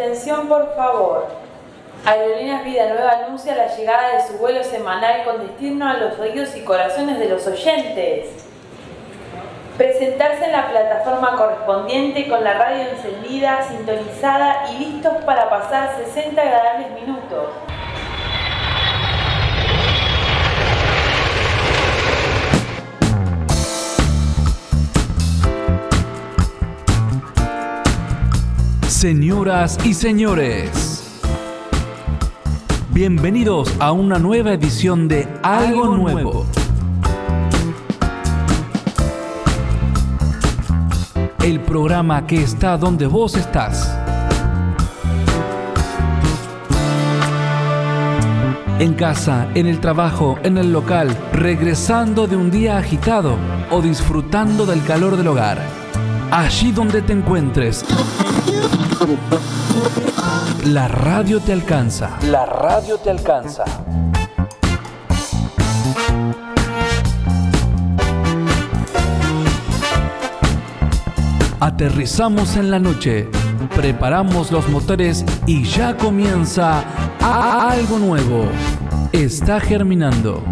atención, por favor. Aerolíneas Vida Nueva anuncia la llegada de su vuelo semanal con destino a los oídos y corazones de los oyentes. Presentarse en la plataforma correspondiente con la radio encendida, sintonizada y listos para pasar 60 agradables minutos. Señoras y señores, bienvenidos a una nueva edición de Algo Nuevo. El programa que está donde vos estás. En casa, en el trabajo, en el local, regresando de un día agitado o disfrutando del calor del hogar. Allí donde te encuentres. La radio te alcanza. La radio te alcanza. Aterrizamos en la noche, preparamos los motores y ya comienza algo nuevo. Está germinando.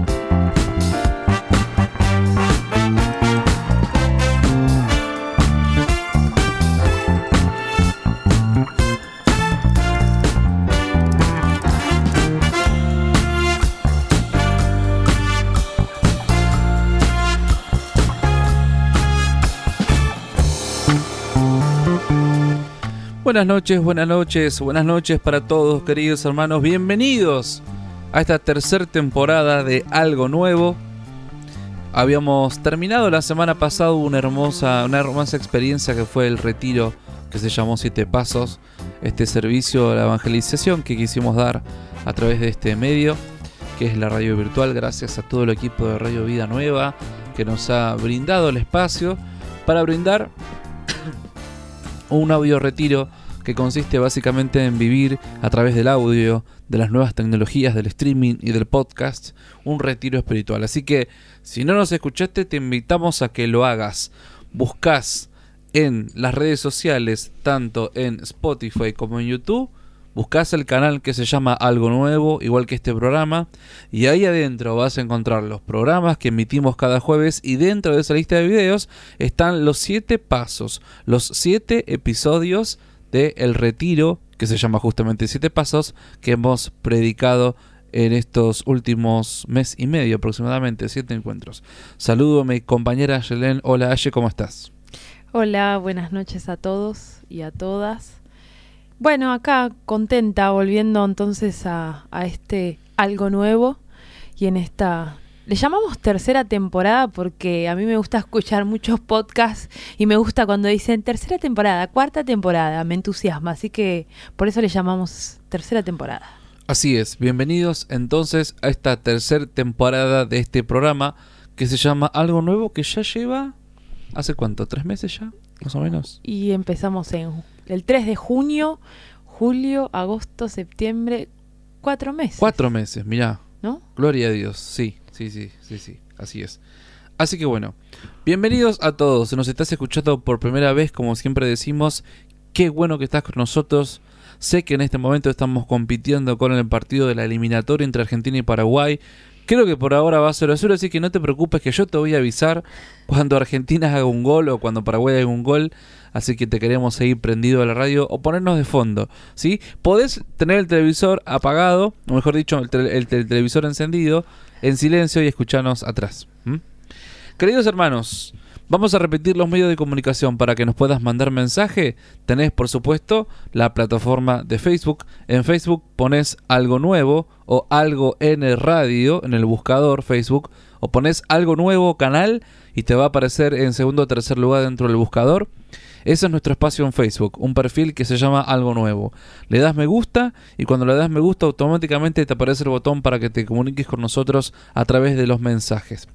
Buenas noches, buenas noches, buenas noches para todos queridos hermanos. Bienvenidos a esta tercera temporada de Algo Nuevo. Habíamos terminado la semana pasada una hermosa, una hermosa experiencia que fue el retiro que se llamó Siete Pasos, este servicio de la evangelización que quisimos dar a través de este medio, que es la radio virtual, gracias a todo el equipo de Radio Vida Nueva que nos ha brindado el espacio para brindar un audio retiro que consiste básicamente en vivir a través del audio, de las nuevas tecnologías, del streaming y del podcast, un retiro espiritual. Así que si no nos escuchaste, te invitamos a que lo hagas. Buscas en las redes sociales, tanto en Spotify como en YouTube, buscas el canal que se llama Algo Nuevo, igual que este programa, y ahí adentro vas a encontrar los programas que emitimos cada jueves y dentro de esa lista de videos están los siete pasos, los siete episodios de El Retiro, que se llama justamente Siete Pasos, que hemos predicado en estos últimos mes y medio aproximadamente, siete encuentros. Saludo a mi compañera Yelén. Hola Aye, ¿cómo estás? Hola, buenas noches a todos y a todas. Bueno, acá contenta volviendo entonces a, a este algo nuevo y en esta le llamamos tercera temporada porque a mí me gusta escuchar muchos podcasts y me gusta cuando dicen tercera temporada, cuarta temporada, me entusiasma, así que por eso le llamamos tercera temporada. Así es, bienvenidos entonces a esta tercera temporada de este programa que se llama Algo Nuevo que ya lleva, ¿hace cuánto? ¿Tres meses ya? Más o menos. Y empezamos en el 3 de junio, julio, agosto, septiembre, cuatro meses. Cuatro meses, mirá. ¿No? Gloria a Dios, sí. Sí, sí, sí, sí, así es. Así que bueno, bienvenidos a todos. Nos estás escuchando por primera vez, como siempre decimos, qué bueno que estás con nosotros. Sé que en este momento estamos compitiendo con el partido de la eliminatoria entre Argentina y Paraguay. Creo que por ahora va a ser azul, así que no te preocupes que yo te voy a avisar cuando Argentina haga un gol o cuando Paraguay haga un gol. Así que te queremos seguir prendido a la radio o ponernos de fondo. ¿sí? Podés tener el televisor apagado, o mejor dicho, el, el televisor encendido en silencio y escuchanos atrás. Queridos hermanos, vamos a repetir los medios de comunicación para que nos puedas mandar mensaje. Tenés, por supuesto, la plataforma de Facebook. En Facebook pones algo nuevo o algo en radio en el buscador Facebook o pones algo nuevo canal y te va a aparecer en segundo o tercer lugar dentro del buscador. Ese es nuestro espacio en Facebook, un perfil que se llama Algo Nuevo. Le das me gusta y cuando le das me gusta automáticamente te aparece el botón para que te comuniques con nosotros a través de los mensajes.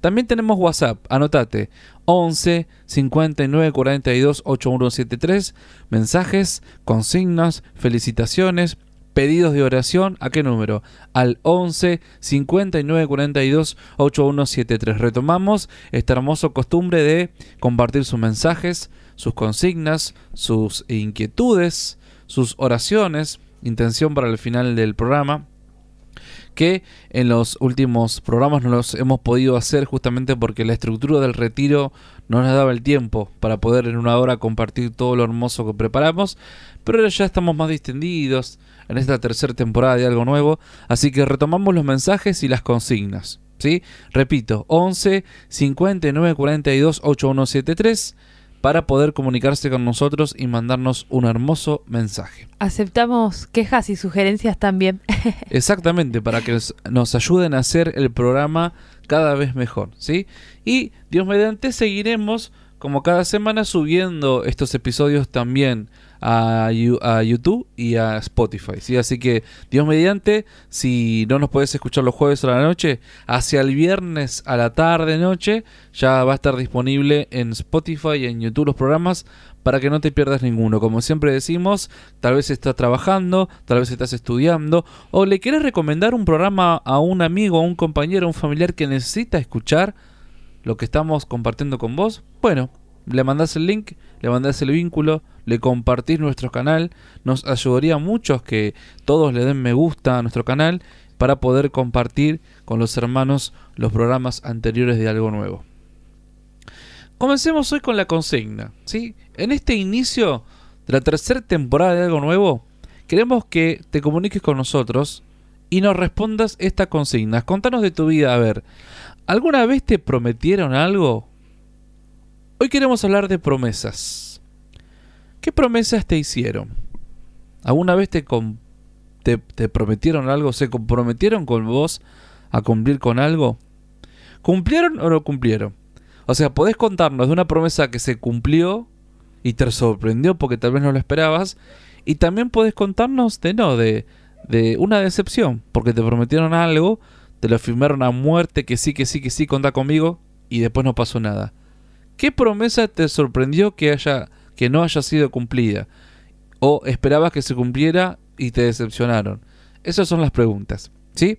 También tenemos WhatsApp, anotate 11 59 42 8173, mensajes, consignas, felicitaciones, pedidos de oración, ¿a qué número? Al 11 59 42 8173. Retomamos esta hermosa costumbre de compartir sus mensajes, sus consignas, sus inquietudes, sus oraciones, intención para el final del programa que en los últimos programas no los hemos podido hacer justamente porque la estructura del retiro no nos daba el tiempo para poder en una hora compartir todo lo hermoso que preparamos, pero ahora ya estamos más distendidos en esta tercera temporada de algo nuevo, así que retomamos los mensajes y las consignas. ¿sí? Repito, 11 59 42 8173 para poder comunicarse con nosotros y mandarnos un hermoso mensaje. Aceptamos quejas y sugerencias también. Exactamente, para que nos ayuden a hacer el programa cada vez mejor, ¿sí? Y Dios mediante seguiremos como cada semana subiendo estos episodios también a, YouTube y a Spotify. ¿sí? Así que, Dios mediante, si no nos puedes escuchar los jueves a la noche, hacia el viernes a la tarde, noche, ya va a estar disponible en Spotify y en YouTube los programas para que no te pierdas ninguno. Como siempre decimos, tal vez estás trabajando, tal vez estás estudiando, o le quieres recomendar un programa a un amigo, a un compañero, a un familiar que necesita escuchar lo que estamos compartiendo con vos. Bueno, le mandás el link, le mandás el vínculo, le compartís nuestro canal. Nos ayudaría mucho que todos le den me gusta a nuestro canal para poder compartir con los hermanos los programas anteriores de algo nuevo. Comencemos hoy con la consigna. ¿sí? En este inicio de la tercera temporada de algo nuevo, queremos que te comuniques con nosotros y nos respondas esta consigna. Contanos de tu vida, a ver, ¿alguna vez te prometieron algo Hoy queremos hablar de promesas. ¿Qué promesas te hicieron? ¿Alguna vez te, te, prometieron algo? ¿Se comprometieron con vos a cumplir con algo? ¿Cumplieron o no cumplieron? O sea, podés contarnos de una promesa que se cumplió y te sorprendió porque tal vez no lo esperabas. Y también podés contarnos de no, de, de una decepción, porque te prometieron algo, te lo firmaron a muerte, que sí, que sí, que sí, contá conmigo, y después no pasó nada. ¿Qué promesa te sorprendió que, haya, que no haya sido cumplida? ¿O esperabas que se cumpliera y te decepcionaron? Esas son las preguntas. ¿Sí?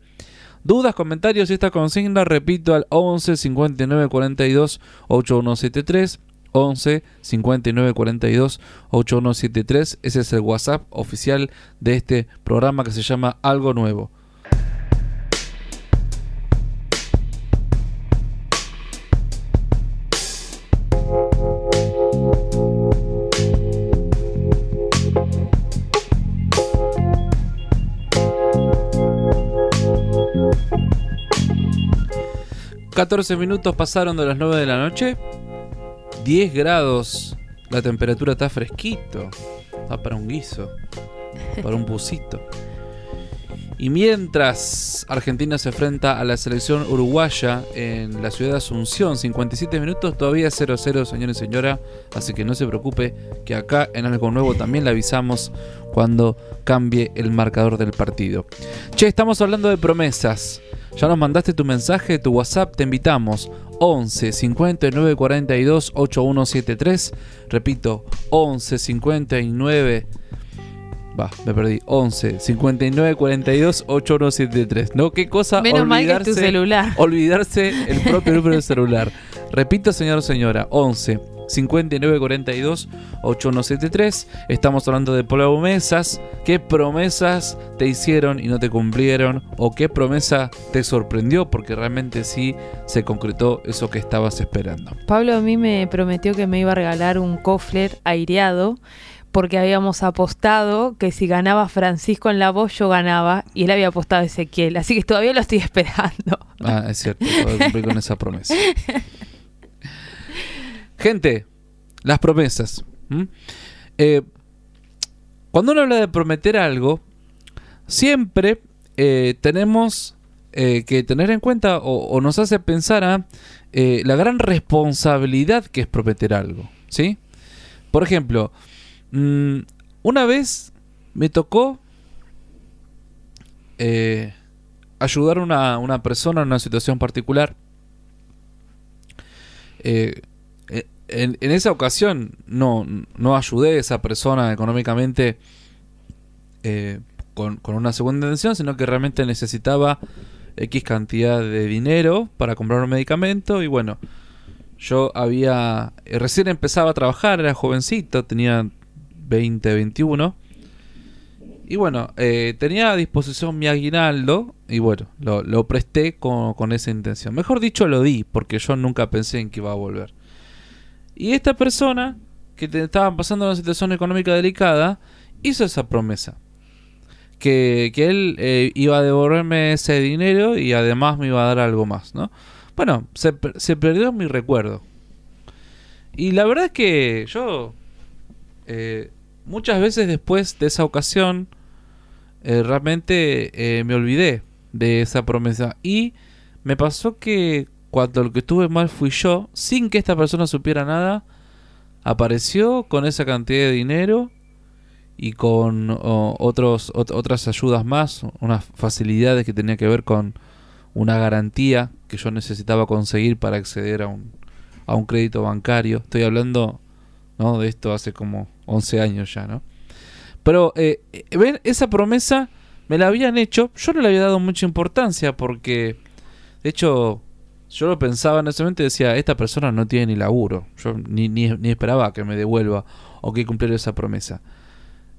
Dudas, comentarios y esta consigna, repito, al 11 59 42 8173. 11 59 42 8173. Ese es el WhatsApp oficial de este programa que se llama Algo Nuevo. 14 minutos pasaron de las 9 de la noche. 10 grados. La temperatura está fresquito. Está para un guiso. Para un busito. Y mientras Argentina se enfrenta a la selección uruguaya en la ciudad de Asunción, 57 minutos, todavía 0-0, señor y señora. Así que no se preocupe, que acá en algo nuevo también le avisamos cuando cambie el marcador del partido. Che, estamos hablando de promesas. Ya nos mandaste tu mensaje, tu WhatsApp, te invitamos. 11 59 42 8173. Repito, 11 59. Va, me perdí. 11 59 42 8173. ¿No? ¿Qué cosa? Menos olvidarse, mal que tu celular. Olvidarse el propio número de celular. Repito, señor o señora. 11 5942 8173. Estamos hablando de promesas. ¿Qué promesas te hicieron y no te cumplieron? ¿O qué promesa te sorprendió porque realmente sí se concretó eso que estabas esperando? Pablo a mí me prometió que me iba a regalar un cofler aireado porque habíamos apostado que si ganaba Francisco en la voz, yo ganaba, y él había apostado a Ezequiel, así que todavía lo estoy esperando. Ah, es cierto, puedo cumplir con esa promesa. Gente, las promesas. Eh, cuando uno habla de prometer algo, siempre eh, tenemos eh, que tener en cuenta o, nos hace pensar a la gran responsabilidad que es prometer algo. ¿sí? Por ejemplo, mm, una vez me tocó ayudar a una, persona en una situación particular en, esa ocasión no, no ayudé a esa persona económicamente eh, con, una segunda intención, sino que realmente necesitaba X cantidad de dinero para comprar un medicamento y bueno, yo había, recién empezaba a trabajar, era jovencito, tenía 20, 21 Y bueno, eh, tenía a disposición mi aguinaldo y bueno, lo, lo presté con, con, esa intención. Mejor dicho, lo di porque yo nunca pensé en que iba a volver. Y esta persona, que te estaba pasando una situación económica delicada, hizo esa promesa. Que, que él eh, iba a devolverme ese dinero y además me iba a dar algo más, ¿no? Bueno, se, se perdió mi recuerdo. Y la verdad es que yo eh, muchas veces después de esa ocasión eh, realmente me olvidé de esa promesa. Y me pasó que cuando lo que estuve mal fui yo, sin que esta persona supiera nada, apareció con esa cantidad de dinero y con otros, otras ayudas más, unas facilidades que tenía que ver con una garantía que yo necesitaba conseguir para acceder a un, a un crédito bancario. Estoy hablando ¿no? de esto hace como 11 años ya, ¿no? Pero, eh, ven, esa promesa me la habían hecho, yo no le había dado mucha importancia porque, de hecho, yo lo pensaba en ese momento y decía, esta persona no tiene ni laburo, yo ni, ni, ni esperaba que me devuelva o que cumpliera esa promesa.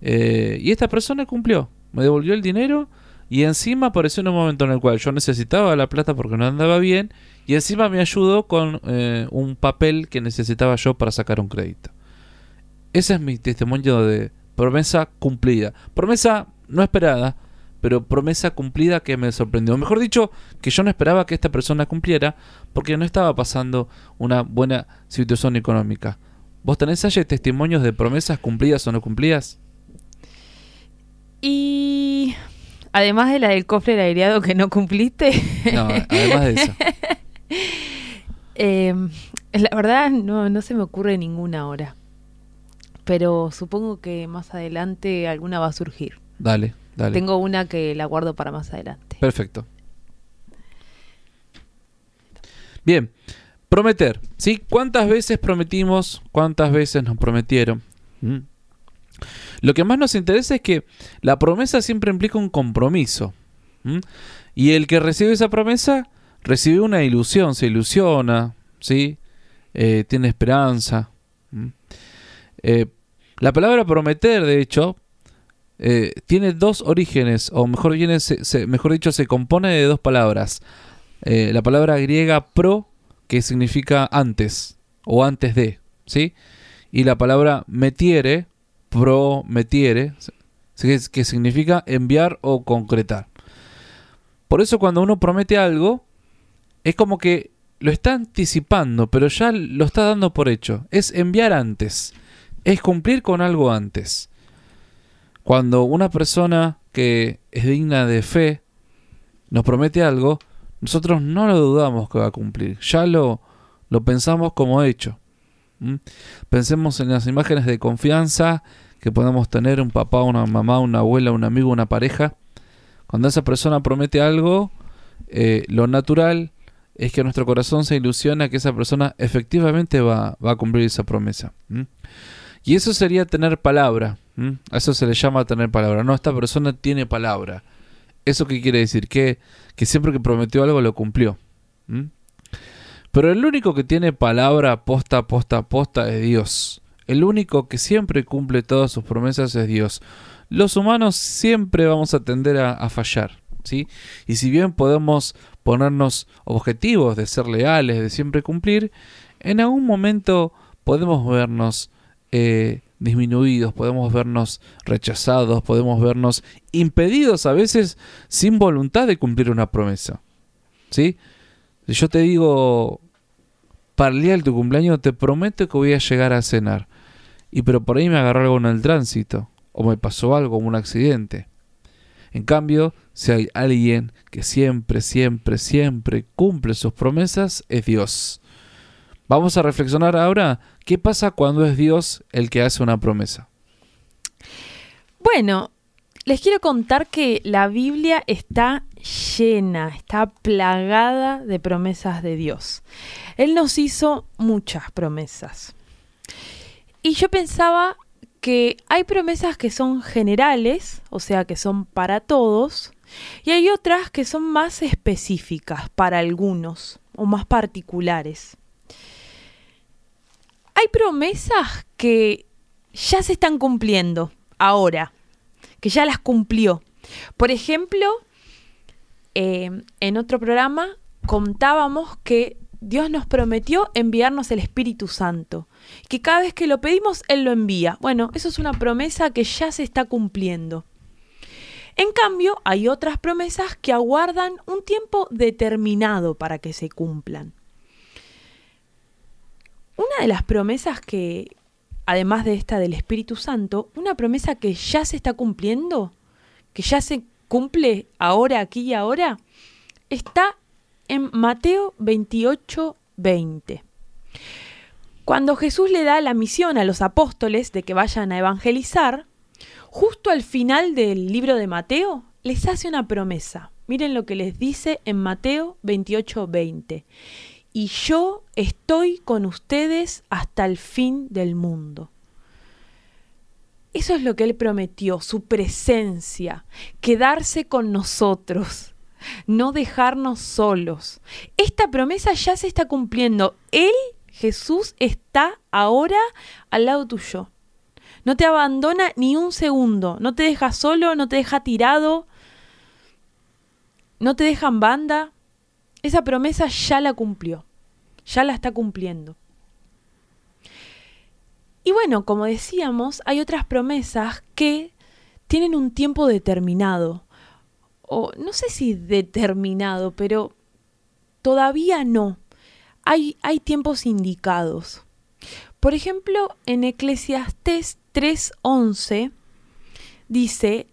Eh, y esta persona cumplió, me devolvió el dinero y encima apareció en un momento en el cual yo necesitaba la plata porque no andaba bien y encima me ayudó con eh, un papel que necesitaba yo para sacar un crédito. Ese es mi testimonio de promesa cumplida. Promesa no esperada, pero promesa cumplida que me sorprendió. Mejor dicho, que yo no esperaba que esta persona cumpliera porque no estaba pasando una buena situación económica. ¿Vos tenés allí testimonios de promesas cumplidas o no cumplidas? Y además de la del cofre del aireado que no cumpliste. No, además de eso. eh, la verdad no, no se me ocurre ninguna ahora. Pero supongo que más adelante alguna va a surgir. Dale, dale. Tengo una que la guardo para más adelante. Perfecto. Bien, prometer. ¿sí? ¿Cuántas veces prometimos? ¿Cuántas veces nos prometieron? ¿Mm? Lo que más nos interesa es que la promesa siempre implica un compromiso. ¿Mm? Y el que recibe esa promesa recibe una ilusión, se ilusiona, ¿sí? Eh, tiene esperanza. ¿Mm? Eh, la palabra prometer, de hecho, eh, tiene dos orígenes, o mejor, mejor dicho, se compone de dos palabras. Eh, la palabra griega pro, que significa antes, o antes de, ¿sí? Y la palabra metiere, prometiere, que significa enviar o concretar. Por eso cuando uno promete algo, es como que lo está anticipando, pero ya lo está dando por hecho. Es enviar antes es cumplir con algo antes. Cuando una persona que es digna de fe nos promete algo, nosotros no lo dudamos que va a cumplir, ya lo, lo pensamos como hecho. ¿Mm? Pensemos en las imágenes de confianza que podemos tener un papá, una mamá, una abuela, un amigo, una pareja. Cuando esa persona promete algo, eh, lo natural es que nuestro corazón se ilusiona que esa persona efectivamente va, va a cumplir esa promesa. ¿Mm? Y eso sería tener palabra. A eso se le llama tener palabra. No, esta persona tiene palabra. ¿Eso qué quiere decir? Que, que siempre que prometió algo lo cumplió. Pero el único que tiene palabra posta, posta, posta es Dios. El único que siempre cumple todas sus promesas es Dios. Los humanos siempre vamos a tender a, a fallar. ¿sí? Y si bien podemos ponernos objetivos de ser leales, de siempre cumplir, en algún momento podemos vernos eh, disminuidos, podemos vernos rechazados, podemos vernos impedidos a veces sin voluntad de cumplir una promesa. ¿Sí? Si yo te digo, para el tu cumpleaños te prometo que voy a llegar a cenar, y pero por ahí me agarró algo en el tránsito, o me pasó algo, un accidente. En cambio, si hay alguien que siempre, siempre, siempre cumple sus promesas, es Dios. Vamos a reflexionar ahora ¿Qué pasa cuando es Dios el que hace una promesa? Bueno, les quiero contar que la Biblia está llena, está plagada de promesas de Dios. Él nos hizo muchas promesas. Y yo pensaba que hay promesas que son generales, o sea, que son para todos, y hay otras que son más específicas para algunos o más particulares hay promesas que ya se están cumpliendo ahora, que ya las cumplió. Por ejemplo, eh, en otro programa contábamos que Dios nos prometió enviarnos el Espíritu Santo, que cada vez que lo pedimos, Él lo envía. Bueno, eso es una promesa que ya se está cumpliendo. En cambio, hay otras promesas que aguardan un tiempo determinado para que se cumplan. Una de las promesas que, además de esta del Espíritu Santo, una promesa que ya se está cumpliendo, que ya se cumple ahora, aquí y ahora, está en Mateo 28, 20. Cuando Jesús le da la misión a los apóstoles de que vayan a evangelizar, justo al final del libro de Mateo les hace una promesa. Miren lo que les dice en Mateo 28, 20. Y yo estoy con ustedes hasta el fin del mundo. Eso es lo que Él prometió, su presencia, quedarse con nosotros no dejarnos solos. Esta promesa ya se está cumpliendo. Él, Jesús, está ahora al lado tuyo. No te abandona ni un segundo, no te deja solo, no te deja tirado, no te deja en banda. Esa promesa ya la cumplió, ya la está cumpliendo. Y bueno, como decíamos, hay otras promesas que tienen un tiempo determinado o no sé si determinado, pero todavía no. Hay, hay tiempos indicados. Por ejemplo, en Eclesiastés 3:11 dice,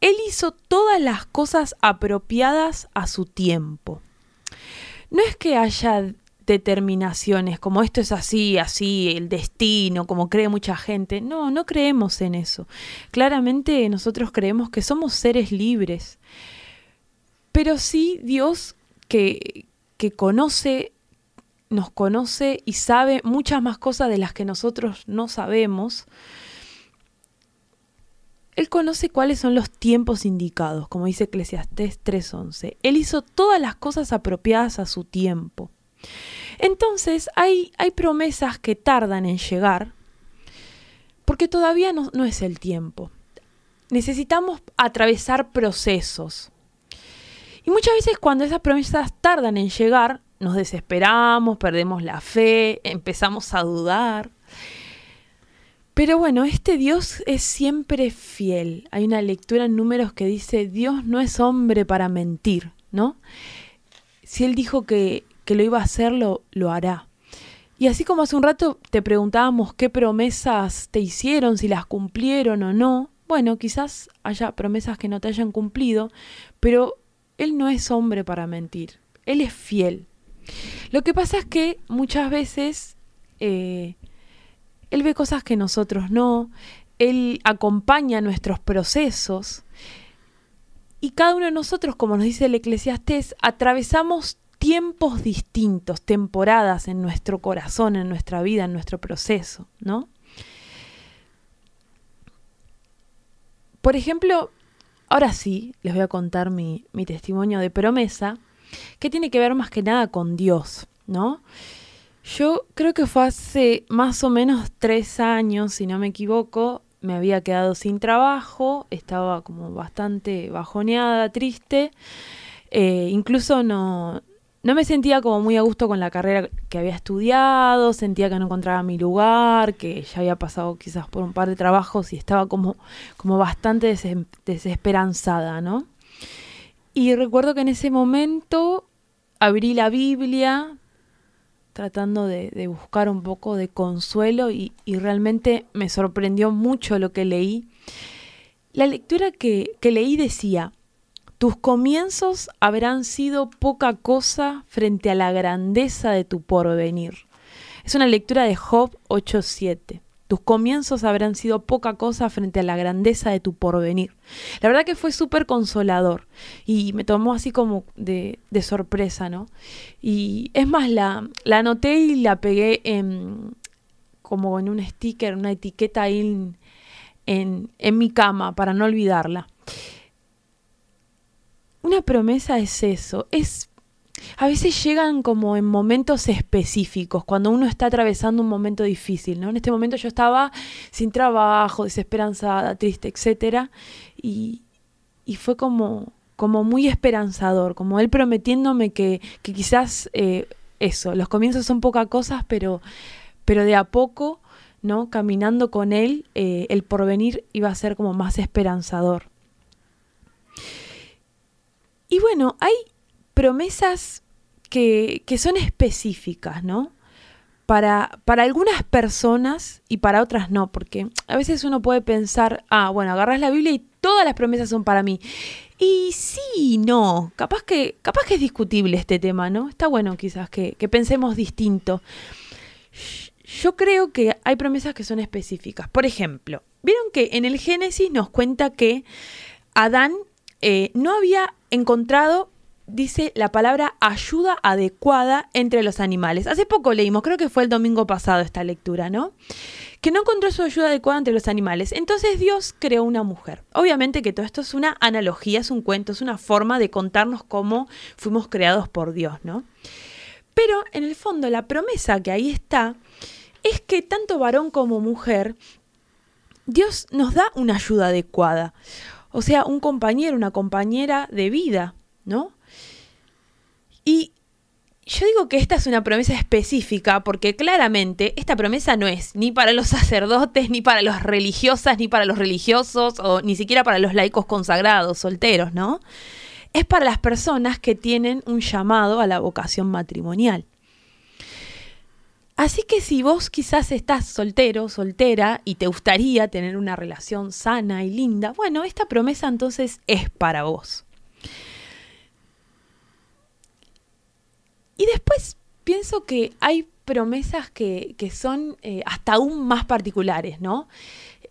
Él hizo todas las cosas apropiadas a su tiempo. No es que haya determinaciones, como esto es así, así, el destino, como cree mucha gente. No, no creemos en eso. Claramente nosotros creemos que somos seres libres. Pero sí Dios que, que conoce, nos conoce y sabe muchas más cosas de las que nosotros no sabemos. Él conoce cuáles son los tiempos indicados, como dice Eclesiastés 3:11. Él hizo todas las cosas apropiadas a su tiempo. Entonces hay, hay promesas que tardan en llegar porque todavía no, no es el tiempo. Necesitamos atravesar procesos. Y muchas veces cuando esas promesas tardan en llegar, nos desesperamos, perdemos la fe, empezamos a dudar. Pero bueno, este Dios es siempre fiel. Hay una lectura en números que dice, Dios no es hombre para mentir, ¿no? Si Él dijo que que lo iba a hacer, lo, hará. Y así como hace un rato te preguntábamos qué promesas te hicieron, si las cumplieron o no, bueno, quizás haya promesas que no te hayan cumplido, pero Él no es hombre para mentir, Él es fiel. Lo que pasa es que muchas veces eh, Él ve cosas que nosotros no, Él acompaña nuestros procesos y cada uno de nosotros, como nos dice el eclesiastés, atravesamos tiempos distintos, temporadas en nuestro corazón, en nuestra vida, en nuestro proceso, ¿no? Por ejemplo, ahora sí, les voy a contar mi, mi testimonio de promesa, que tiene que ver más que nada con Dios, ¿no? Yo creo que fue hace más o menos tres años, si no me equivoco, me había quedado sin trabajo, estaba como bastante bajoneada, triste, eh, incluso no, no me sentía como muy a gusto con la carrera que había estudiado, sentía que no encontraba mi lugar, que ya había pasado quizás por un par de trabajos y estaba como, como bastante desesperanzada, ¿no? Y recuerdo que en ese momento abrí la Biblia tratando de, buscar un poco de consuelo y, y, realmente me sorprendió mucho lo que leí. La lectura que, que leí decía, tus comienzos habrán sido poca cosa frente a la grandeza de tu porvenir. Es una lectura de Job 8.7. Tus comienzos habrán sido poca cosa frente a la grandeza de tu porvenir. La verdad que fue súper consolador y me tomó así como de, sorpresa, ¿no? Y es más, la, la anoté y la pegué en, como en un sticker, una etiqueta ahí en, en mi cama para no olvidarla. Una promesa es eso, es a veces llegan como en momentos específicos, cuando uno está atravesando un momento difícil, ¿no? En este momento yo estaba sin trabajo, desesperanzada, triste, etcétera, y, y fue como, como muy esperanzador, como él prometiéndome que, que quizás eh, eso, los comienzos son pocas cosas, pero, pero de a poco, ¿no? Caminando con él, eh, el porvenir iba a ser como más esperanzador. Y bueno, hay promesas que, que son específicas, ¿no? Para, para, algunas personas y para otras no, porque a veces uno puede pensar, ah, bueno, agarras la Biblia y todas las promesas son para mí. Y sí, no, capaz que, capaz que es discutible este tema, ¿no? Está bueno quizás que, que pensemos distinto. Yo creo que hay promesas que son específicas. Por ejemplo, vieron que en el Génesis nos cuenta que Adán eh, no había encontrado dice la palabra ayuda adecuada entre los animales. Hace poco leímos, creo que fue el domingo pasado esta lectura, ¿no? Que no encontró su ayuda adecuada entre los animales. Entonces Dios creó una mujer. Obviamente que todo esto es una analogía, es un cuento, es una forma de contarnos cómo fuimos creados por Dios, ¿no? Pero en el fondo la promesa que ahí está es que tanto varón como mujer, Dios nos da una ayuda adecuada. O sea, un compañero, una compañera de vida, ¿no? Y yo digo que esta es una promesa específica porque claramente esta promesa no es ni para los sacerdotes, ni para los religiosas, ni para los religiosos, o ni siquiera para los laicos consagrados, solteros, ¿no? Es para las personas que tienen un llamado a la vocación matrimonial. Así que si vos quizás estás soltero, soltera y te gustaría tener una relación sana y linda, bueno, esta promesa entonces es para vos. Y después pienso que hay promesas que, que son eh, hasta aún más particulares, ¿no?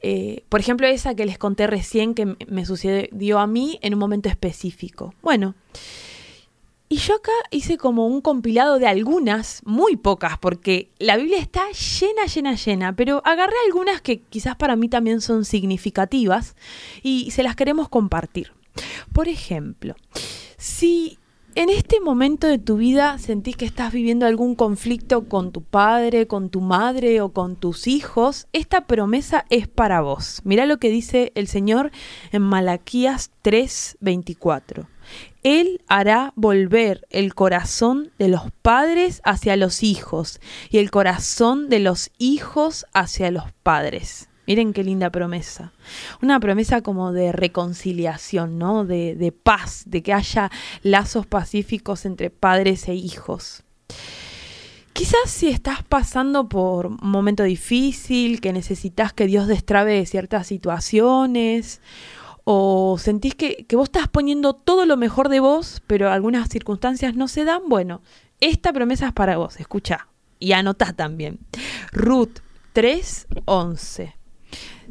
Eh, por ejemplo, esa que les conté recién que me sucedió a mí en un momento específico. Bueno, y yo acá hice como un compilado de algunas, muy pocas, porque la Biblia está llena, llena, llena, pero agarré algunas que quizás para mí también son significativas y se las queremos compartir. Por ejemplo, si en este momento de tu vida sentís que estás viviendo algún conflicto con tu padre, con tu madre o con tus hijos, esta promesa es para vos. Mira lo que dice el Señor en Malaquías 3:24. Él hará volver el corazón de los padres hacia los hijos y el corazón de los hijos hacia los padres. Miren qué linda promesa. Una promesa como de reconciliación, ¿no? De, de, paz, de que haya lazos pacíficos entre padres e hijos. Quizás si estás pasando por un momento difícil, que necesitas que Dios destrabe ciertas situaciones, o sentís que, que vos estás poniendo todo lo mejor de vos, pero algunas circunstancias no se dan, bueno, esta promesa es para vos, escucha y anota también. Ruth 3:11.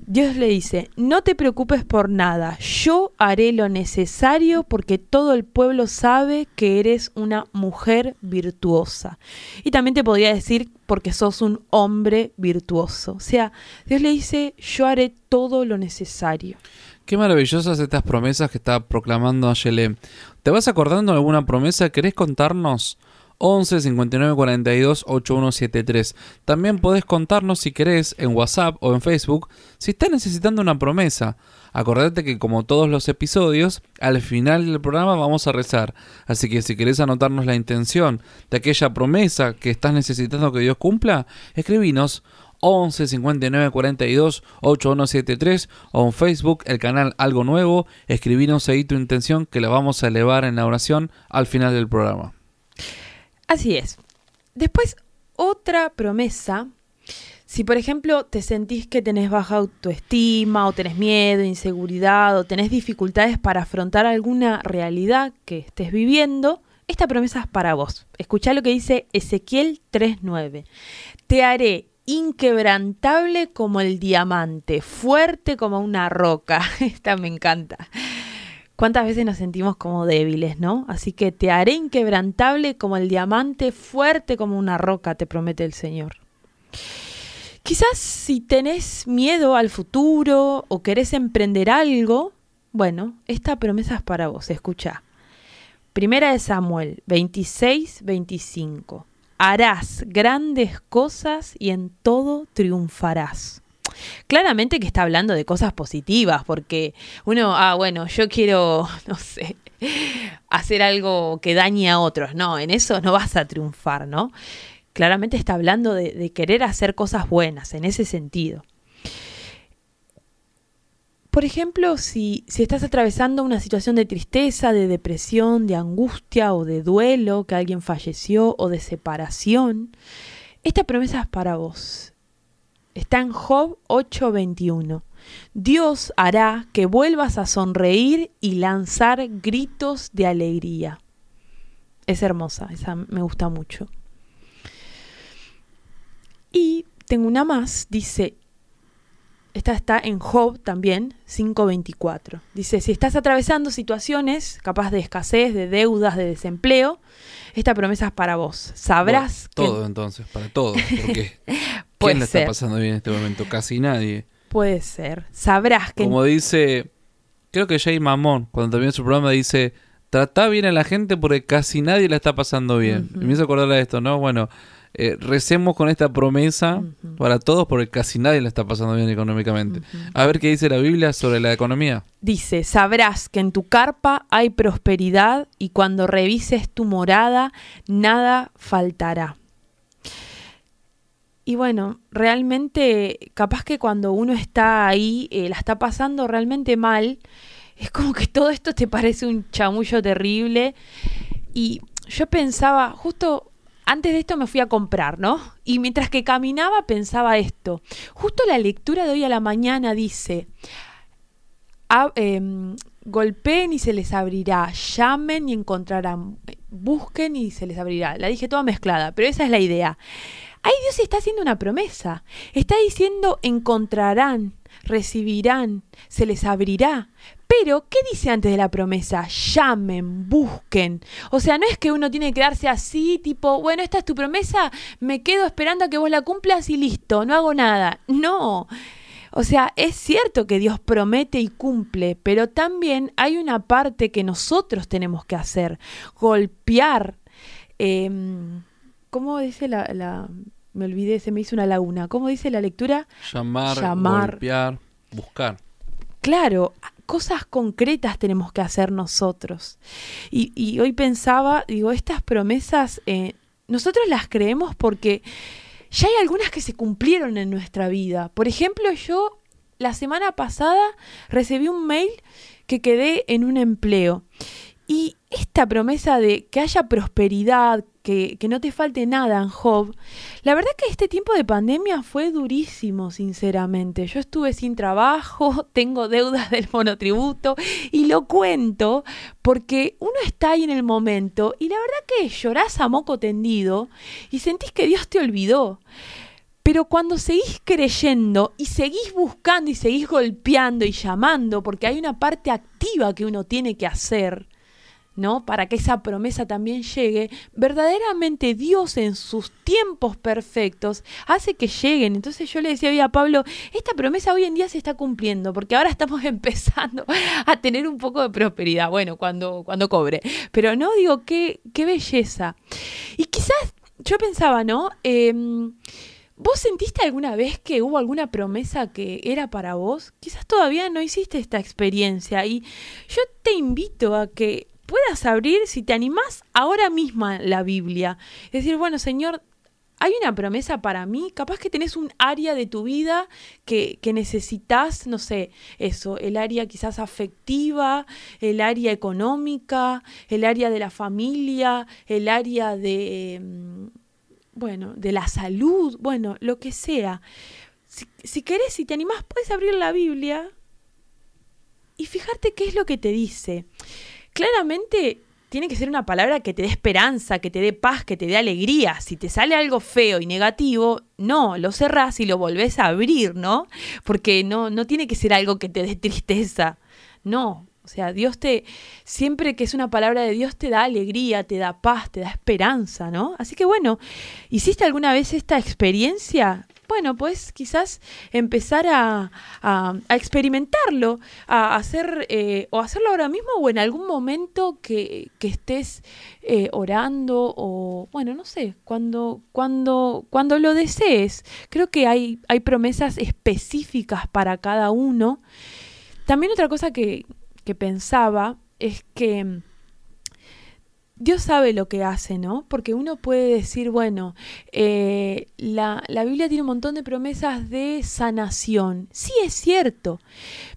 Dios le dice, no te preocupes por nada, yo haré lo necesario porque todo el pueblo sabe que eres una mujer virtuosa. Y también te podría decir porque sos un hombre virtuoso. O sea, Dios le dice, yo haré todo lo necesario. Qué maravillosas estas promesas que está proclamando Ayele. ¿Te vas acordando de alguna promesa? ¿Querés contarnos? 11 59 42 8173. También podés contarnos si querés en WhatsApp o en Facebook si estás necesitando una promesa. Acordate que como todos los episodios, al final del programa vamos a rezar. Así que si querés anotarnos la intención de aquella promesa que estás necesitando que Dios cumpla, escribinos 11 59 42 8173 o en Facebook el canal Algo Nuevo. Escribinos ahí tu intención que la vamos a elevar en la oración al final del programa. Así es. Después, otra promesa. Si por ejemplo te sentís que tenés baja autoestima o tenés miedo, inseguridad o tenés dificultades para afrontar alguna realidad que estés viviendo, esta promesa es para vos. Escuchá lo que dice Ezequiel 3.9. Te haré inquebrantable como el diamante, fuerte como una roca. Esta me encanta. ¿Cuántas veces nos sentimos como débiles, no? Así que te haré inquebrantable como el diamante, fuerte como una roca, te promete el Señor. Quizás si tenés miedo al futuro o querés emprender algo, bueno, esta promesa es para vos, escucha. Primera de Samuel 26, 25. Harás grandes cosas y en todo triunfarás. Claramente que está hablando de cosas positivas, porque uno, ah, bueno, yo quiero, no sé, hacer algo que dañe a otros. No, en eso no vas a triunfar, ¿no? Claramente está hablando de, de querer hacer cosas buenas, en ese sentido. Por ejemplo, si, estás atravesando una situación de tristeza, de depresión, de angustia o de duelo, que alguien falleció o de separación, esta promesa es para vos. Está en Job 8:21. Dios hará que vuelvas a sonreír y lanzar gritos de alegría. Es hermosa, esa me gusta mucho. Y tengo una más, dice, esta está en Job también, 5.24. Dice, si estás atravesando situaciones capaz de escasez, de deudas, de desempleo, esta promesa es para vos. Sabrás bueno, todo entonces, para todos, porque ¿quién la está pasando bien en este momento? Casi nadie. Puede ser. Sabrás que... Como dice, creo que Jay Mamón, cuando termina su programa, dice, trata bien a la gente porque casi nadie la está pasando bien. Y me hizo acordar de esto, ¿no? Bueno, eh, recemos con esta promesa para todos porque casi nadie la está pasando bien económicamente. A ver qué dice la Biblia sobre la economía. Dice, sabrás que en tu carpa hay prosperidad y cuando revises tu morada nada faltará. Y bueno, realmente capaz que cuando uno está ahí, eh, la está pasando realmente mal, es como que todo esto te parece un chamullo terrible. Y yo pensaba, justo antes de esto me fui a comprar, ¿no? Y mientras que caminaba pensaba esto. Justo la lectura de hoy a la mañana dice, em, golpeen y se les abrirá, llamen y encontrarán, busquen y se les abrirá. La dije toda mezclada, pero esa es la idea. Ahí Dios está haciendo una promesa. Está diciendo encontrarán, recibirán, se les abrirá. Pero, ¿qué dice antes de la promesa? Llamen, busquen. O sea, no es que uno tiene que quedarse así, tipo, bueno, esta es tu promesa, me quedo esperando a que vos la cumplas y listo, no hago nada. No. O sea, es cierto que Dios promete y cumple, pero también hay una parte que nosotros tenemos que hacer, golpear. Em, ¿Cómo dice la, la, Me olvidé, se me hizo una laguna. ¿Cómo dice la lectura? Llamar, Llamar. golpear, buscar. Claro, cosas concretas tenemos que hacer nosotros. Y, hoy pensaba, digo, estas promesas, eh, nosotros las creemos porque ya hay algunas que se cumplieron en nuestra vida. Por ejemplo, yo la semana pasada recibí un mail que quedé en un empleo. Y esta promesa de que haya prosperidad, que, no te falte nada en Job, la verdad que este tiempo de pandemia fue durísimo, sinceramente. Yo estuve sin trabajo, tengo deudas del monotributo y lo cuento porque uno está ahí en el momento y la verdad que llorás a moco tendido y sentís que Dios te olvidó. Pero cuando seguís creyendo y seguís buscando y seguís golpeando y llamando, porque hay una parte activa que uno tiene que hacer, ¿no? Para que esa promesa también llegue, verdaderamente Dios en sus tiempos perfectos hace que lleguen. Entonces yo le decía a Pablo, esta promesa hoy en día se está cumpliendo, porque ahora estamos empezando a tener un poco de prosperidad, bueno, cuando, cuando cobre. Pero no digo, qué, qué belleza. Y quizás yo pensaba, ¿no? Em, ¿Vos sentiste alguna vez que hubo alguna promesa que era para vos? Quizás todavía no hiciste esta experiencia y yo te invito a que puedas abrir, si te animás, ahora misma la Biblia. Es decir, bueno, Señor, hay una promesa para mí, capaz que tenés un área de tu vida que, que, necesitas, no sé, eso, el área quizás afectiva, el área económica, el área de la familia, el área de, em, bueno, de la salud, bueno, lo que sea. Si, si querés, si te animás, puedes abrir la Biblia y fijarte qué es lo que te dice claramente tiene que ser una palabra que te dé esperanza, que te dé paz, que te dé alegría. Si te sale algo feo y negativo, no, lo cerrás y lo volvés a abrir, ¿no? Porque no, no tiene que ser algo que te dé tristeza. No, o sea, Dios te, siempre que es una palabra de Dios, te da alegría, te da paz, te da esperanza, ¿no? Así que bueno, ¿hiciste alguna vez esta experiencia? Bueno, pues quizás empezar a, a, experimentarlo, a hacer eh, o hacerlo ahora mismo o en algún momento que, que estés eh, orando o, bueno, no sé, cuando, cuando, cuando lo desees. Creo que hay, hay promesas específicas para cada uno. También otra cosa que, que pensaba es que Dios sabe lo que hace, ¿no? Porque uno puede decir, bueno, eh, la, la, Biblia tiene un montón de promesas de sanación. Sí, es cierto,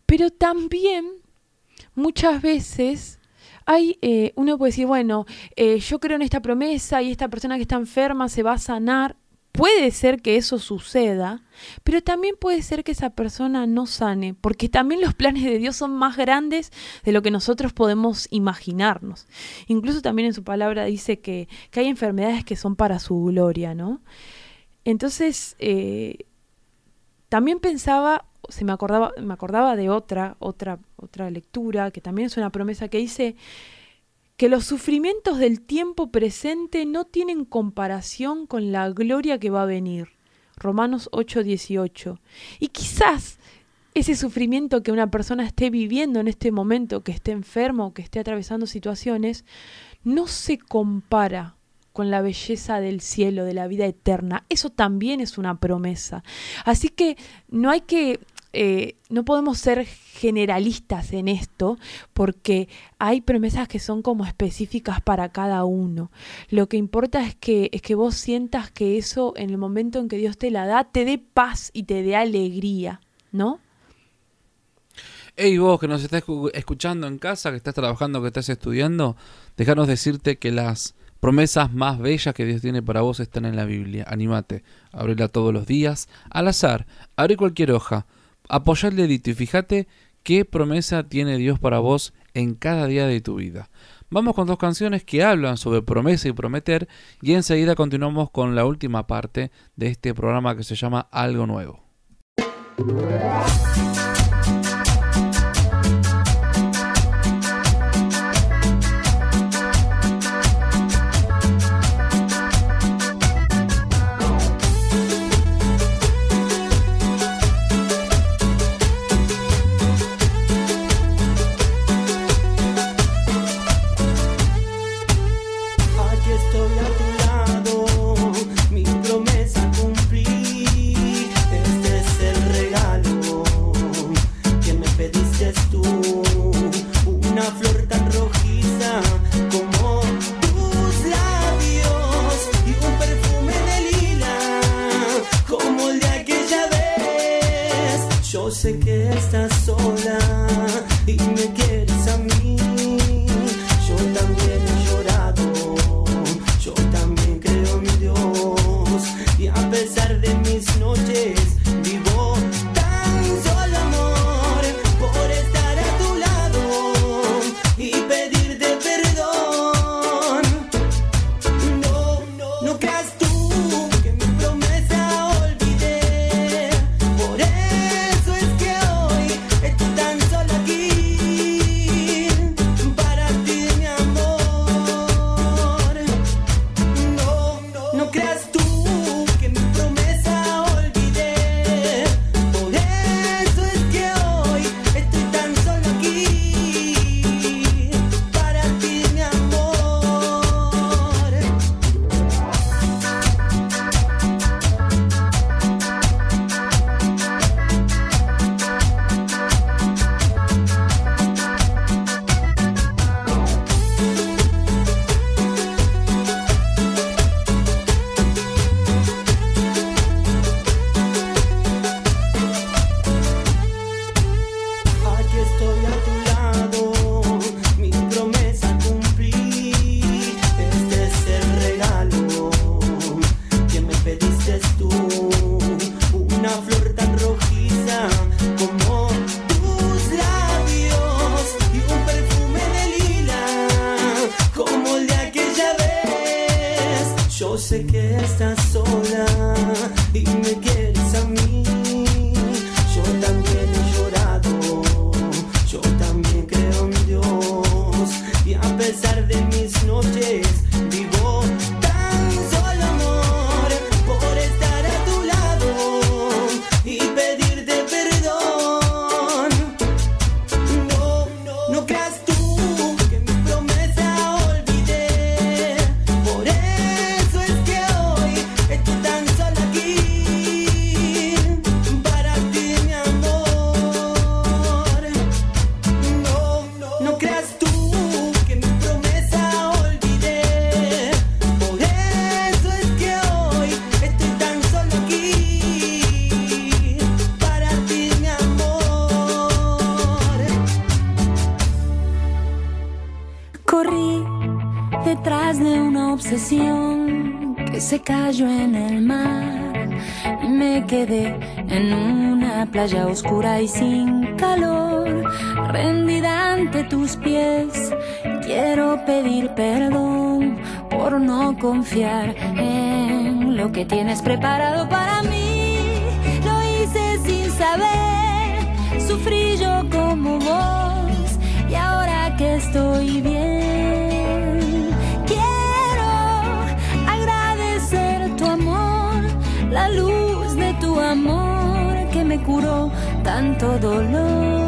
pero también muchas veces hay, eh, uno puede decir, bueno, eh, yo creo en esta promesa y esta persona que está enferma se va a sanar puede ser que eso suceda, pero también puede ser que esa persona no sane, porque también los planes de Dios son más grandes de lo que nosotros podemos imaginarnos. Incluso también en su palabra dice que, hay enfermedades que son para su gloria, ¿no? Entonces, eh, también pensaba, se me acordaba, me acordaba de otra, otra, otra lectura, que también es una promesa que dice que los sufrimientos del tiempo presente no tienen comparación con la gloria que va a venir. Romanos 8:18. Y quizás ese sufrimiento que una persona esté viviendo en este momento, que esté enfermo, que esté atravesando situaciones, no se compara con la belleza del cielo, de la vida eterna. Eso también es una promesa. Así que no hay que eh, no podemos ser generalistas en esto porque hay promesas que son como específicas para cada uno. Lo que importa es que, es que vos sientas que eso en el momento en que Dios te la da te dé paz y te dé alegría, ¿no? Hey vos que nos estás escuchando en casa, que estás trabajando, que estás estudiando, déjanos decirte que las promesas más bellas que Dios tiene para vos están en la Biblia. Anímate, abrirla todos los días, al azar, abre cualquier hoja apoya el dedito y fíjate qué promesa tiene Dios para vos en cada día de tu vida. Vamos con dos canciones que hablan sobre promesa y prometer y enseguida continuamos con la última parte de este programa que se llama Algo Nuevo. Sufrí yo como vos y ahora que estoy bien, quiero agradecer tu amor, la luz de tu amor que me curó tanto dolor.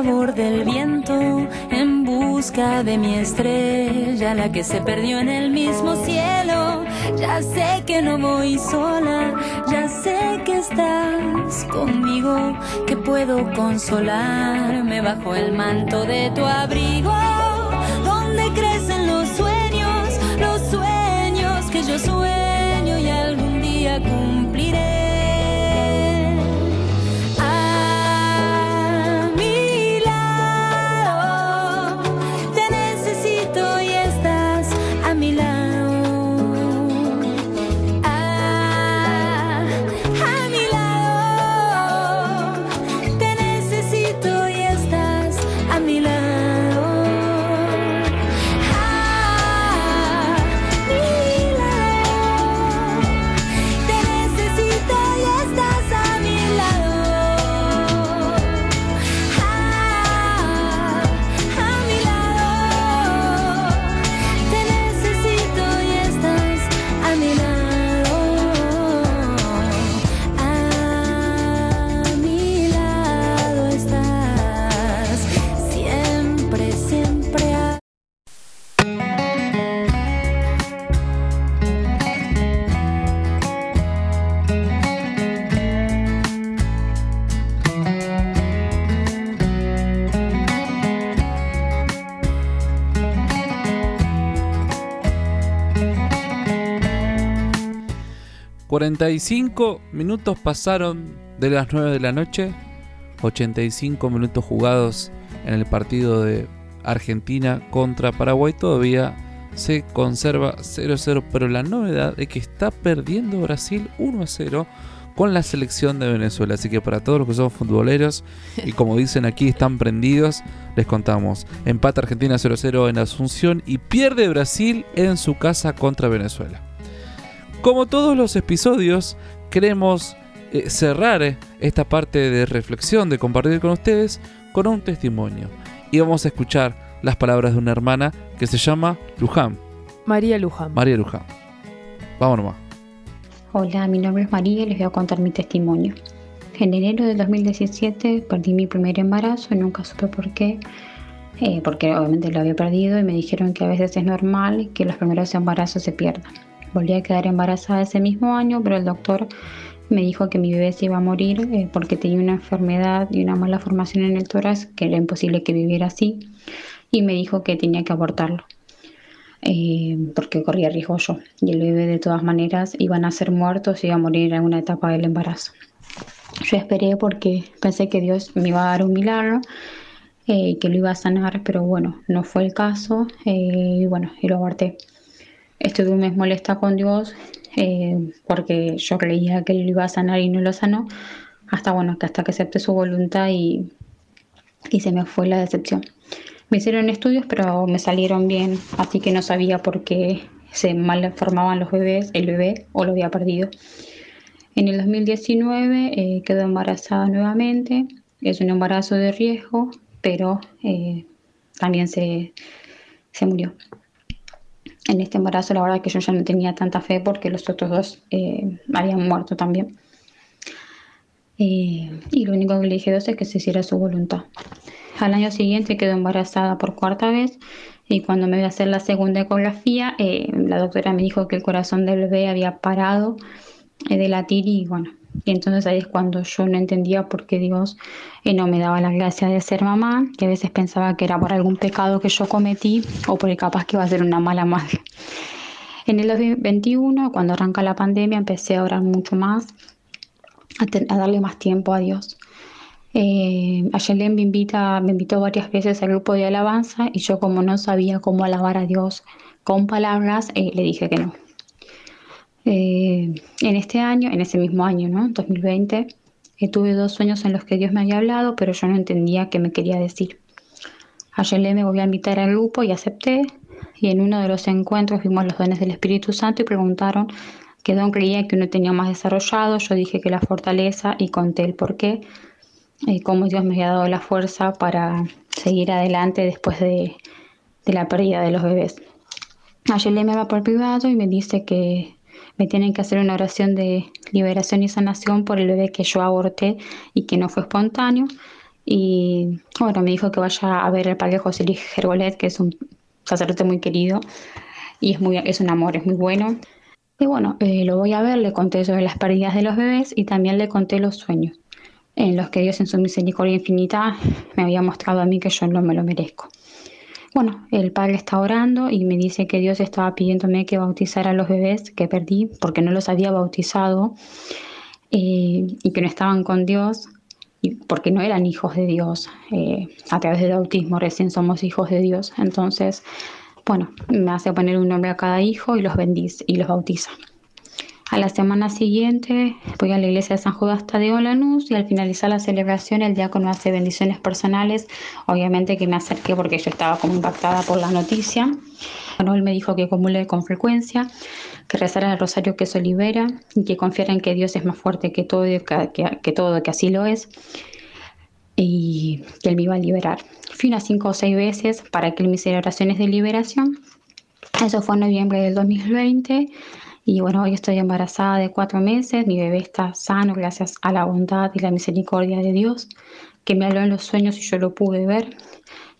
Del viento, en busca de mi estrella, la que se perdió en el mismo cielo. Ya sé que no voy sola, ya sé que estás conmigo, que puedo consolarme bajo el manto de tu abrigo, donde crecen los sueños, los sueños que yo sueño ...45 minutos pasaron de las 9 de la noche... ...85 minutos jugados en el partido de Argentina contra Paraguay... ...todavía se conserva 0-0... ...pero la novedad es que está perdiendo Brasil 1-0 con la selección de Venezuela. Así que para todos los que son futboleros y como dicen aquí están prendidos, les contamos. Empata Argentina 0-0 en Asunción y pierde Brasil en su casa contra Venezuela. Como todos los episodios, queremos eh, cerrar eh, esta parte de reflexión, de compartir con ustedes, con un testimonio. Y vamos a escuchar las palabras de una hermana que se llama Luján. María Luján. María Luján. Vámonos más. Hola, mi nombre es María y les voy a contar mi testimonio. En enero del 2017 perdí mi primer embarazo, nunca supe por qué, eh, porque obviamente lo había perdido y me dijeron que a veces es normal que los primeros embarazos se pierdan. Volví a quedar embarazada ese mismo año, pero el doctor me dijo que mi bebé se iba a morir eh, porque tenía una enfermedad y una mala formación en el tórax, que era imposible que viviera así, y me dijo que tenía que abortarlo. Eh, porque corría riesgo yo. Y el bebé de todas maneras iban a ser muertos y iba a morir en una etapa del embarazo. Yo esperé porque pensé que Dios me iba a dar un milagro, eh, que lo iba a sanar, pero bueno, no fue el caso eh, y bueno, y lo aborté. Estuve un mes molesta con Dios porque yo creía que él iba a sanar y no lo sanó, hasta bueno, que hasta que acepté su voluntad y, y se me fue la decepción. Me hicieron estudios, pero me salieron bien, así que no sabía por qué se mal formaban los bebés, el bebé o lo había perdido. En el 2019 eh, quedó embarazada nuevamente. Es un embarazo de riesgo, pero eh, también se, se murió. En este embarazo la verdad que yo ya no tenía tanta fe porque los otros dos eh, habían muerto también. Eh, y lo único que le dije a Dios es que se hiciera su voluntad. Al año siguiente quedó embarazada por cuarta vez y cuando me voy a hacer la segunda ecografía, eh, la doctora me dijo que el corazón del bebé había parado de latir y bueno, y entonces ahí es cuando yo no entendía por qué Dios eh, no me daba la gracia de ser mamá, que a veces pensaba que era por algún pecado que yo cometí o porque capaz que iba a ser una mala madre. En el 2021, cuando arranca la pandemia, empecé a orar mucho más, a, darle más tiempo a Dios. Eh, Ayelen me, invita, me invitó varias veces al grupo de alabanza y yo como no sabía cómo alabar a Dios con palabras, eh, le dije que no. Eh, en este año, en ese mismo año, ¿no? 2020, eh, tuve dos sueños en los que Dios me había hablado, pero yo no entendía qué me quería decir. Ayer me voy a invitar al grupo y acepté. Y en uno de los encuentros vimos los dones del Espíritu Santo y preguntaron qué don creía que uno tenía más desarrollado. Yo dije que la fortaleza y conté el por qué y cómo Dios me había dado la fuerza para seguir adelante después de, de la pérdida de los bebés. Ayer me va por privado y me dice que me tienen que hacer una oración de liberación y sanación por el bebé que yo aborté y que no fue espontáneo. Y bueno, me dijo que vaya a ver al padre José Luis Gergolet, que es un sacerdote muy querido y es, muy, es un amor, es muy bueno. Y bueno, eh, lo voy a ver, le conté sobre las pérdidas de los bebés y también le conté los sueños, en los que Dios en su misericordia infinita me había mostrado a mí que yo no me lo merezco. Bueno, el padre está orando y me dice que Dios estaba pidiéndome que bautizara a los bebés que perdí porque no los había bautizado eh, y que no estaban con Dios porque no eran hijos de Dios. Eh, a través del bautismo recién somos hijos de Dios. Entonces, bueno, me hace poner un nombre a cada hijo y los bendice y los bautiza. A la semana siguiente voy a la iglesia de San Judas Tadeo Lanús y al finalizar la celebración el diácono hace bendiciones personales. Obviamente que me acerqué porque yo estaba como impactada por la noticia. Bueno, él me dijo que acumule con frecuencia, que rezara el rosario que eso libera y que confiara en que Dios es más fuerte que todo, que, que todo, que así lo es y que él me iba a liberar. Fui unas cinco o seis veces para que él me hiciera oraciones de liberación. Eso fue en noviembre del 2020. Y bueno, hoy estoy embarazada de cuatro meses, mi bebé está sano gracias a la bondad y la misericordia de Dios, que me habló en los sueños y yo lo pude ver.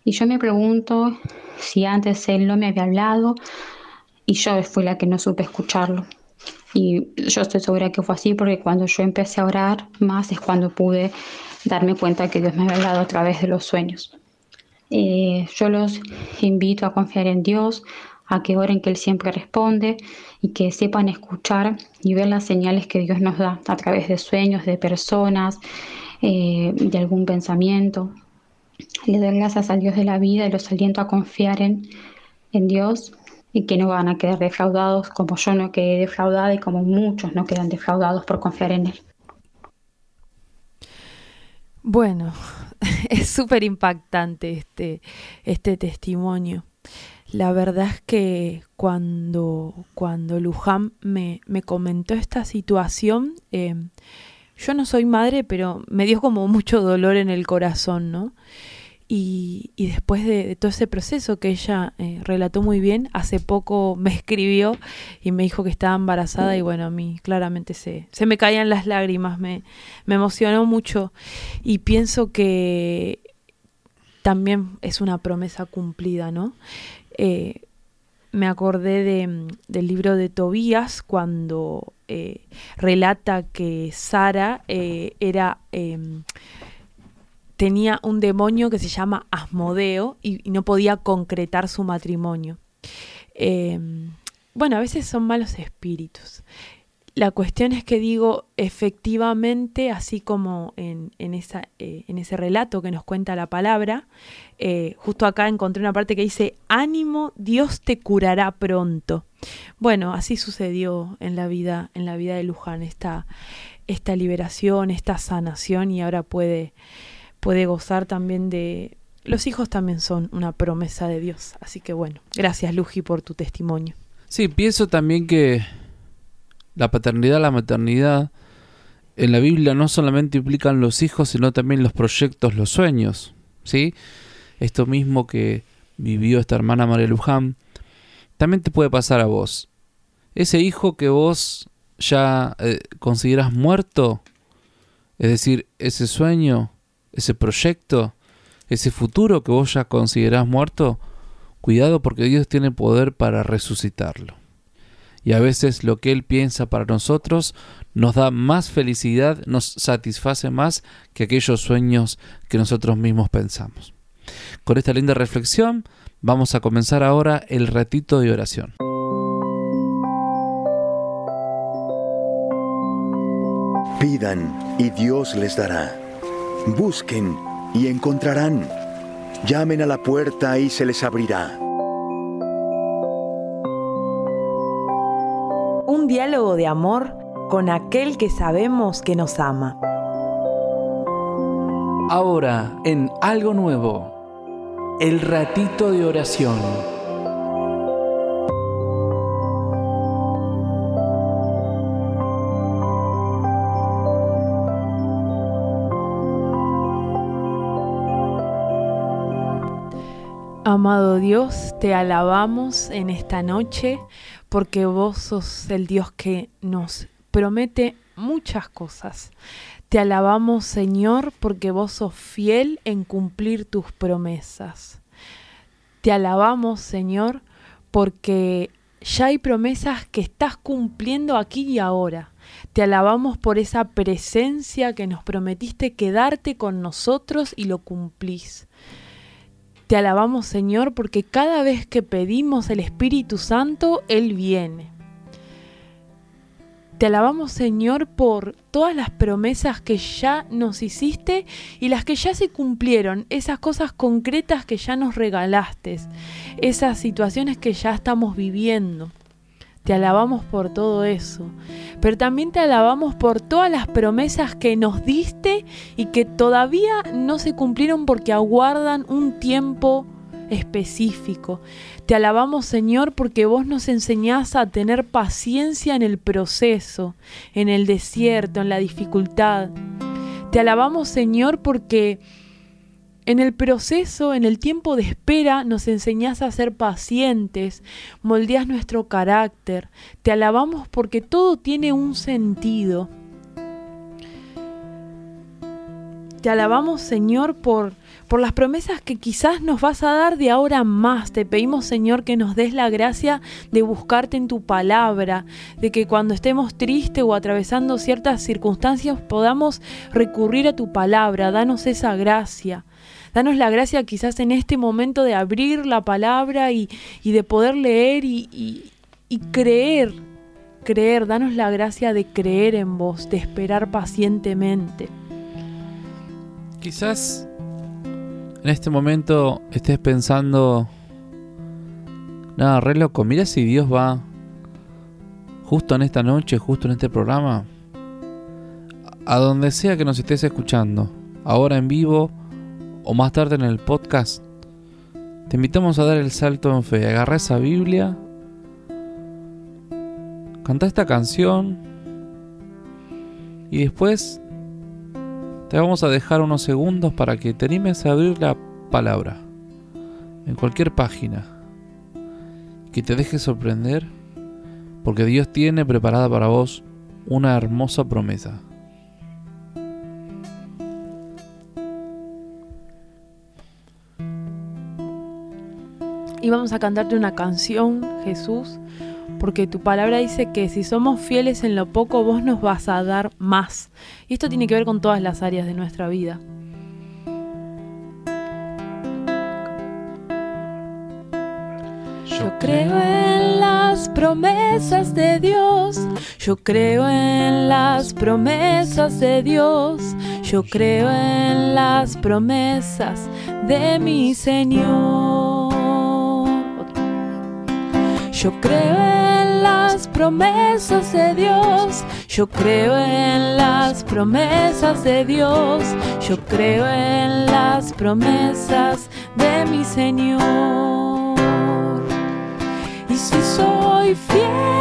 Y yo me pregunto si antes Él no me había hablado y yo fui la que no supe escucharlo. Y yo estoy segura que fue así porque cuando yo empecé a orar más es cuando pude darme cuenta que Dios me había hablado a través de los sueños. Eh, yo los invito a confiar en Dios, a que oren que Él siempre responde y que sepan escuchar y ver las señales que Dios nos da a través de sueños, de personas, eh, de algún pensamiento. Le doy gracias al Dios de la vida y los aliento a confiar en, en Dios y que no van a quedar defraudados como yo no quedé defraudada y como muchos no quedan defraudados por confiar en Él. Bueno, es súper impactante este, este testimonio. La verdad es que cuando, cuando Luján me, me comentó esta situación, eh, yo no soy madre, pero me dio como mucho dolor en el corazón, ¿no? Y, y después de, todo ese proceso que ella eh, relató muy bien, hace poco me escribió y me dijo que estaba embarazada y bueno, a mí claramente se, se me caían las lágrimas, me, me emocionó mucho y pienso que también es una promesa cumplida, ¿no? Eh, me acordé de, del libro de Tobías cuando eh, relata que Sara eh, era em, tenía un demonio que se llama Asmodeo y, y no podía concretar su matrimonio. Em, bueno, a veces son malos espíritus. La cuestión es que digo, efectivamente, así como en, en, esa, eh, en ese relato que nos cuenta la palabra, eh, justo acá encontré una parte que dice, ánimo, Dios te curará pronto. Bueno, así sucedió en la vida, en la vida de Luján, esta, esta liberación, esta sanación, y ahora puede, puede gozar también de. Los hijos también son una promesa de Dios. Así que bueno, gracias Luji por tu testimonio. Sí, pienso también que la paternidad, la maternidad, en la Biblia no solamente implican los hijos, sino también los proyectos, los sueños, ¿sí? Esto mismo que vivió esta hermana María Luján, también te puede pasar a vos. Ese hijo que vos ya eh, consideras muerto, es decir, ese sueño, ese proyecto, ese futuro que vos ya considerás muerto, cuidado porque Dios tiene poder para resucitarlo. Y a veces lo que Él piensa para nosotros nos da más felicidad, nos satisface más que aquellos sueños que nosotros mismos pensamos. Con esta linda reflexión vamos a comenzar ahora el ratito de oración. Pidan y Dios les dará. Busquen y encontrarán. Llamen a la puerta y se les abrirá. Diálogo de amor con aquel que sabemos que nos ama. Ahora, en algo nuevo, el ratito de oración. Amado Dios, te alabamos en esta noche porque vos sos el Dios que nos promete muchas cosas. Te alabamos Señor porque vos sos fiel en cumplir tus promesas. Te alabamos Señor porque ya hay promesas que estás cumpliendo aquí y ahora. Te alabamos por esa presencia que nos prometiste quedarte con nosotros y lo cumplís. Te alabamos Señor porque cada vez que pedimos el Espíritu Santo, Él viene. Te alabamos Señor por todas las promesas que ya nos hiciste y las que ya se cumplieron, esas cosas concretas que ya nos regalaste, esas situaciones que ya estamos viviendo. Te alabamos por todo eso. Pero también te alabamos por todas las promesas que nos diste y que todavía no se cumplieron porque aguardan un tiempo específico. Te alabamos Señor porque vos nos enseñás a tener paciencia en el proceso, en el desierto, en la dificultad. Te alabamos Señor porque en el proceso, en el tiempo de espera, nos enseñás a ser pacientes, moldeás nuestro carácter. Te alabamos porque todo tiene un sentido. Te alabamos, Señor, por, por las promesas que quizás nos vas a dar de ahora más. Te pedimos, Señor, que nos des la gracia de buscarte en tu palabra, de que cuando estemos tristes o atravesando ciertas circunstancias podamos recurrir a tu palabra. Danos esa gracia. Danos la gracia quizás en este momento de abrir la palabra y, de poder leer y, y creer, creer. Danos la gracia de creer en vos, de esperar pacientemente. Quizás en este momento estés pensando, nada, re loco, mira si Dios va justo en esta noche, justo en este programa, a donde sea que nos estés escuchando, ahora en vivo o más tarde en el podcast, te invitamos a dar el salto en fe. Agarra esa Biblia, canta esta canción y después te vamos a dejar unos segundos para que te animes a abrir la palabra en cualquier página. Que te dejes sorprender porque Dios tiene preparada para vos una hermosa promesa. Y vamos a cantarte una canción, Jesús, porque tu palabra dice que si somos fieles en lo poco, vos nos vas a dar más. Y esto tiene que ver con todas las áreas de nuestra vida. Yo creo en las promesas de Dios, yo creo en las promesas de Dios, yo creo en las promesas de mi Señor. Yo creo en las promesas de Dios, yo creo en las promesas de Dios, yo creo en las promesas de mi Señor. Y si soy fiel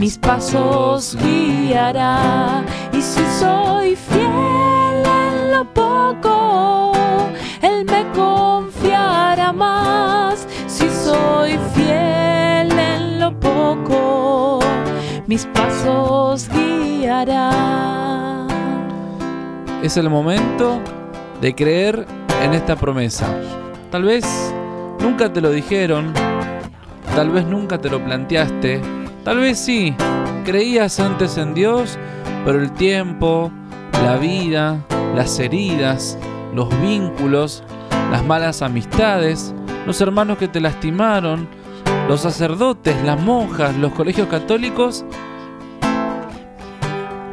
mis pasos guiará. Y si soy fiel en lo poco, Él me confiará más. Si soy fiel en lo poco, mis pasos guiará. Es el momento de creer en esta promesa. Tal vez nunca te lo dijeron, tal vez nunca te lo planteaste, tal vez sí, creías antes en Dios, pero el tiempo, la vida, las heridas, los vínculos, las malas amistades, los hermanos que te lastimaron, los sacerdotes, las monjas, los colegios católicos,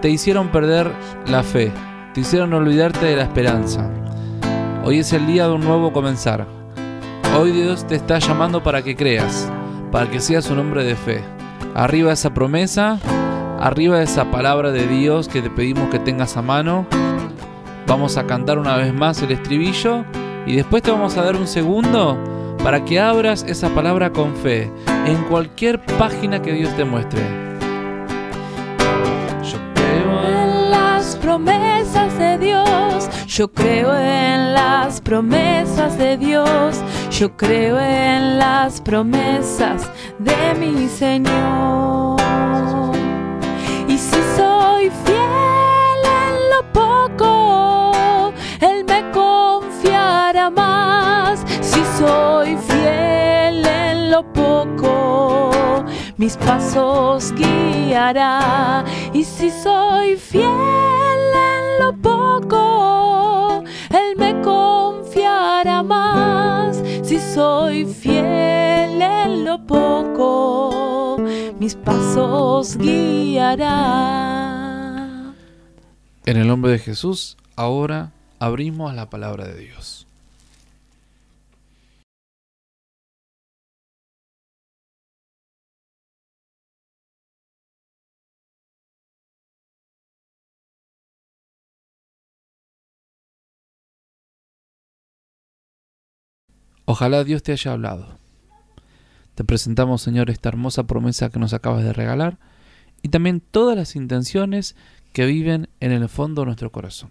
te hicieron perder la fe, te hicieron olvidarte de la esperanza. Hoy es el día de un nuevo comenzar. Hoy Dios te está llamando para que creas, para que seas un hombre de fe. Arriba esa promesa, arriba esa palabra de Dios que te pedimos que tengas a mano. Vamos a cantar una vez más el estribillo y después te vamos a dar un segundo para que abras esa palabra con fe en cualquier página que Dios te muestre. Yo creo en las promesas de Dios. Yo creo en las promesas de Dios. Yo creo en las promesas de mi Señor. Y si soy fiel en lo poco, Él me confiará más. Si soy fiel en lo poco, mis pasos guiará. Y si soy fiel en lo poco, Él me confiará más. Si soy fiel en lo poco, mis pasos guiará. En el nombre de Jesús, ahora abrimos la palabra de Dios. Ojalá Dios te haya hablado. Te presentamos, Señor, esta hermosa promesa que nos acabas de regalar y también todas las intenciones que viven en el fondo de nuestro corazón.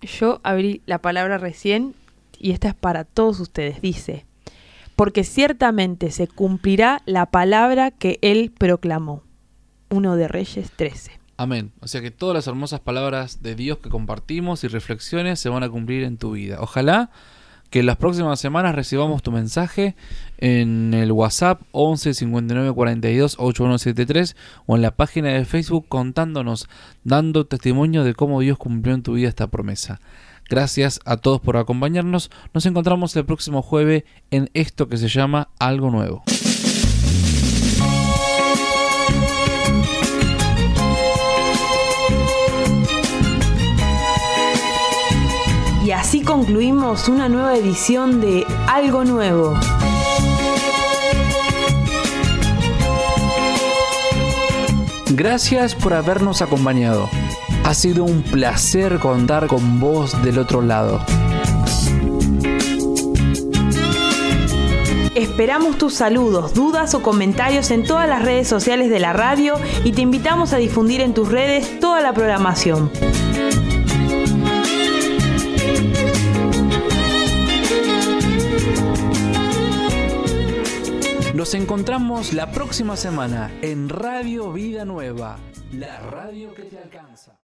Yo abrí la palabra recién y esta es para todos ustedes. Dice, porque ciertamente se cumplirá la palabra que él proclamó. 1 de Reyes 13. Amén. O sea que todas las hermosas palabras de Dios que compartimos y reflexiones se van a cumplir en tu vida. Ojalá que las próximas semanas recibamos tu mensaje en el WhatsApp 11 59 42 8173 o en la página de Facebook contándonos, dando testimonio de cómo Dios cumplió en tu vida esta promesa. Gracias a todos por acompañarnos. Nos encontramos el próximo jueves en esto que se llama Algo Nuevo. Concluimos una nueva edición de Algo Nuevo. Gracias por habernos acompañado. Ha sido un placer contar con vos del otro lado. Esperamos tus saludos, dudas o comentarios en todas las redes sociales de la radio y te invitamos a difundir en tus redes toda la programación. Nos encontramos la próxima semana en Radio Vida Nueva, la radio que te alcanza.